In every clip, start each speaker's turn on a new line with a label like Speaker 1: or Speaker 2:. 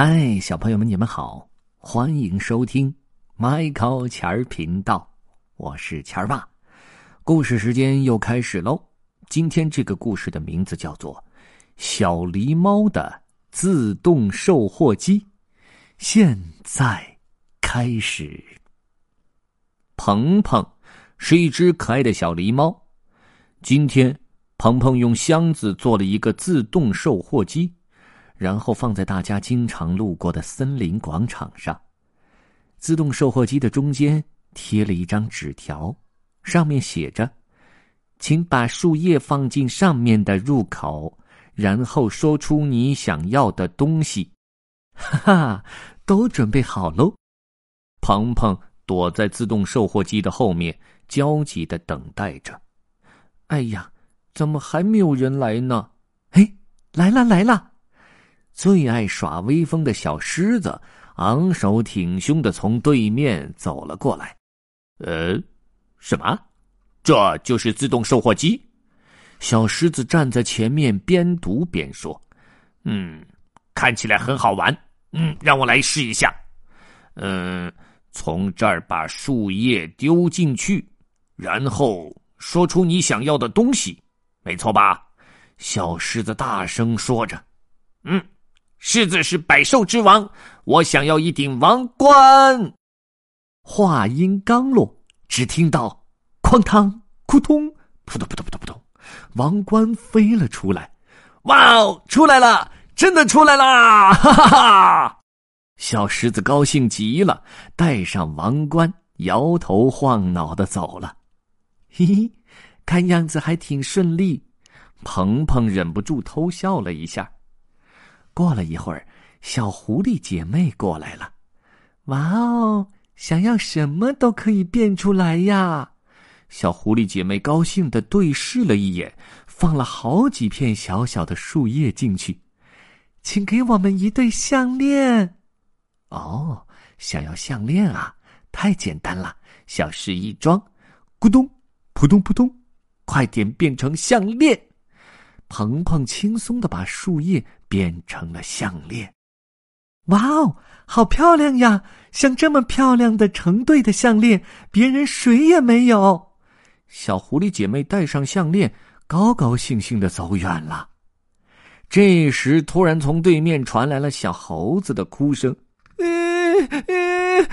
Speaker 1: 嗨，小朋友们，你们好，欢迎收听麦考钱儿频道，我是钱儿爸。故事时间又开始喽。今天这个故事的名字叫做《小狸猫的自动售货机》。现在开始。鹏鹏是一只可爱的小狸猫。今天，鹏鹏用箱子做了一个自动售货机。然后放在大家经常路过的森林广场上。自动售货机的中间贴了一张纸条，上面写着：“请把树叶放进上面的入口，然后说出你想要的东西。”哈哈，都准备好喽！鹏鹏躲在自动售货机的后面，焦急的等待着。哎呀，怎么还没有人来呢？哎，来了来了！最爱耍威风的小狮子昂首挺胸的从对面走了过来。
Speaker 2: 呃，什么？这就是自动售货机？
Speaker 1: 小狮子站在前面边读边说：“
Speaker 2: 嗯，看起来很好玩。嗯，让我来试一下。嗯，从这儿把树叶丢进去，然后说出你想要的东西，没错吧？”小狮子大声说着：“嗯。”狮子是百兽之王，我想要一顶王冠。
Speaker 1: 话音刚落，只听到“哐当、扑通、扑通、扑通、扑通、扑通”，王冠飞了出来。
Speaker 2: 哇哦，出来了！真的出来啦！哈哈哈！
Speaker 1: 小狮子高兴极了，戴上王冠，摇头晃脑的走了。嘿嘿，看样子还挺顺利。鹏鹏忍不住偷笑了一下。过了一会儿，小狐狸姐妹过来了。哇哦，想要什么都可以变出来呀！小狐狸姐妹高兴的对视了一眼，放了好几片小小的树叶进去。请给我们一对项链。哦，想要项链啊？太简单了，小事一桩。咕咚，扑通扑通，快点变成项链！鹏鹏轻松的把树叶变成了项链，哇哦，好漂亮呀！像这么漂亮的成对的项链，别人谁也没有。小狐狸姐妹戴上项链，高高兴兴的走远了。这时，突然从对面传来了小猴子的哭声：“
Speaker 3: 嗯嗯，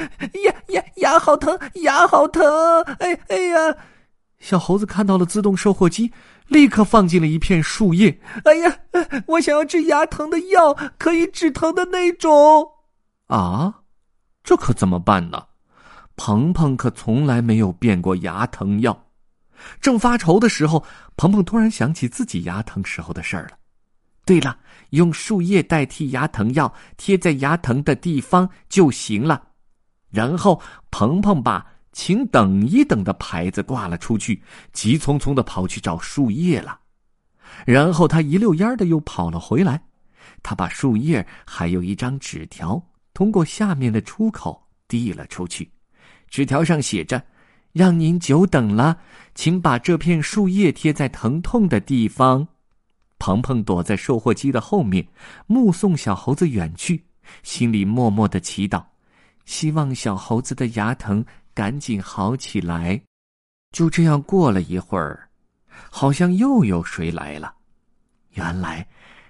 Speaker 3: 牙牙牙好疼，牙好疼！哎哎呀！”
Speaker 1: 小猴子看到了自动售货机，立刻放进了一片树叶。
Speaker 3: 哎呀，我想要治牙疼的药，可以止疼的那种。
Speaker 1: 啊，这可怎么办呢？鹏鹏可从来没有变过牙疼药。正发愁的时候，鹏鹏突然想起自己牙疼时候的事儿了。对了，用树叶代替牙疼药，贴在牙疼的地方就行了。然后，鹏鹏把。请等一等的牌子挂了出去，急匆匆的跑去找树叶了。然后他一溜烟的又跑了回来，他把树叶还有一张纸条通过下面的出口递了出去。纸条上写着：“让您久等了，请把这片树叶贴在疼痛的地方。”鹏鹏躲在售货机的后面，目送小猴子远去，心里默默的祈祷，希望小猴子的牙疼。赶紧好起来！就这样过了一会儿，好像又有谁来了。原来，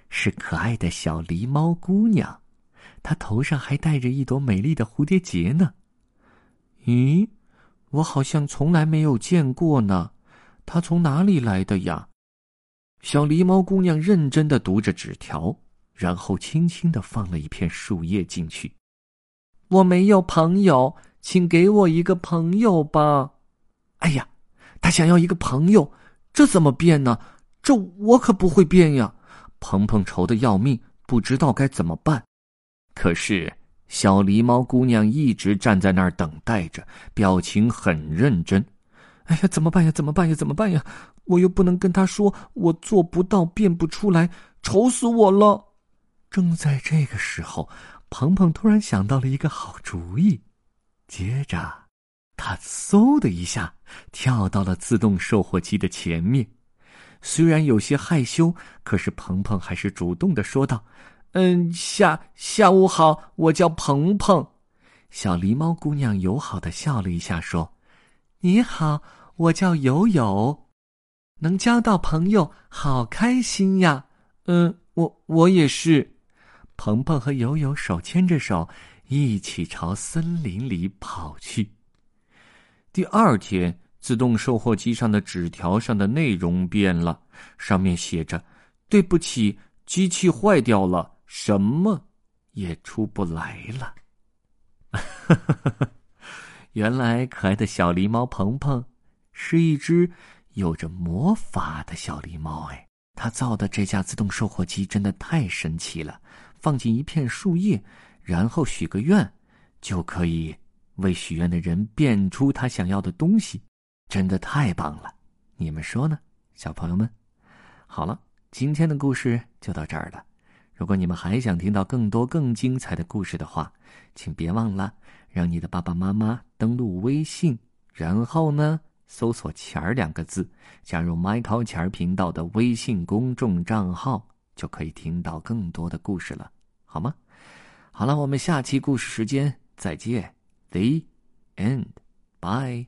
Speaker 1: 是可爱的小狸猫姑娘，她头上还戴着一朵美丽的蝴蝶结呢。咦，我好像从来没有见过呢。她从哪里来的呀？小狸猫姑娘认真的读着纸条，然后轻轻的放了一片树叶进去。我没有朋友。请给我一个朋友吧！哎呀，他想要一个朋友，这怎么变呢？这我可不会变呀！鹏鹏愁的要命，不知道该怎么办。可是小狸猫姑娘一直站在那儿等待着，表情很认真。哎呀，怎么办呀？怎么办呀？怎么办呀？我又不能跟他说我做不到，变不出来，愁死我了！正在这个时候，鹏鹏突然想到了一个好主意。接着，他嗖的一下跳到了自动售货机的前面。虽然有些害羞，可是鹏鹏还是主动的说道：“嗯，下下午好，我叫鹏鹏。小狸猫姑娘友好的笑了一下，说：“你好，我叫友友，能交到朋友，好开心呀。”嗯，我我也是。鹏鹏和友友手牵着手，一起朝森林里跑去。第二天，自动售货机上的纸条上的内容变了，上面写着：“对不起，机器坏掉了，什么也出不来了。”原来，可爱的小狸猫鹏鹏是一只有着魔法的小狸猫。哎，它造的这架自动售货机真的太神奇了！放进一片树叶，然后许个愿，就可以为许愿的人变出他想要的东西，真的太棒了！你们说呢，小朋友们？好了，今天的故事就到这儿了。如果你们还想听到更多更精彩的故事的话，请别忘了让你的爸爸妈妈登录微信，然后呢搜索“钱儿”两个字，加入 Michael 钱儿频道的微信公众账号，就可以听到更多的故事了，好吗？好了，我们下期故事时间再见。The end. Bye.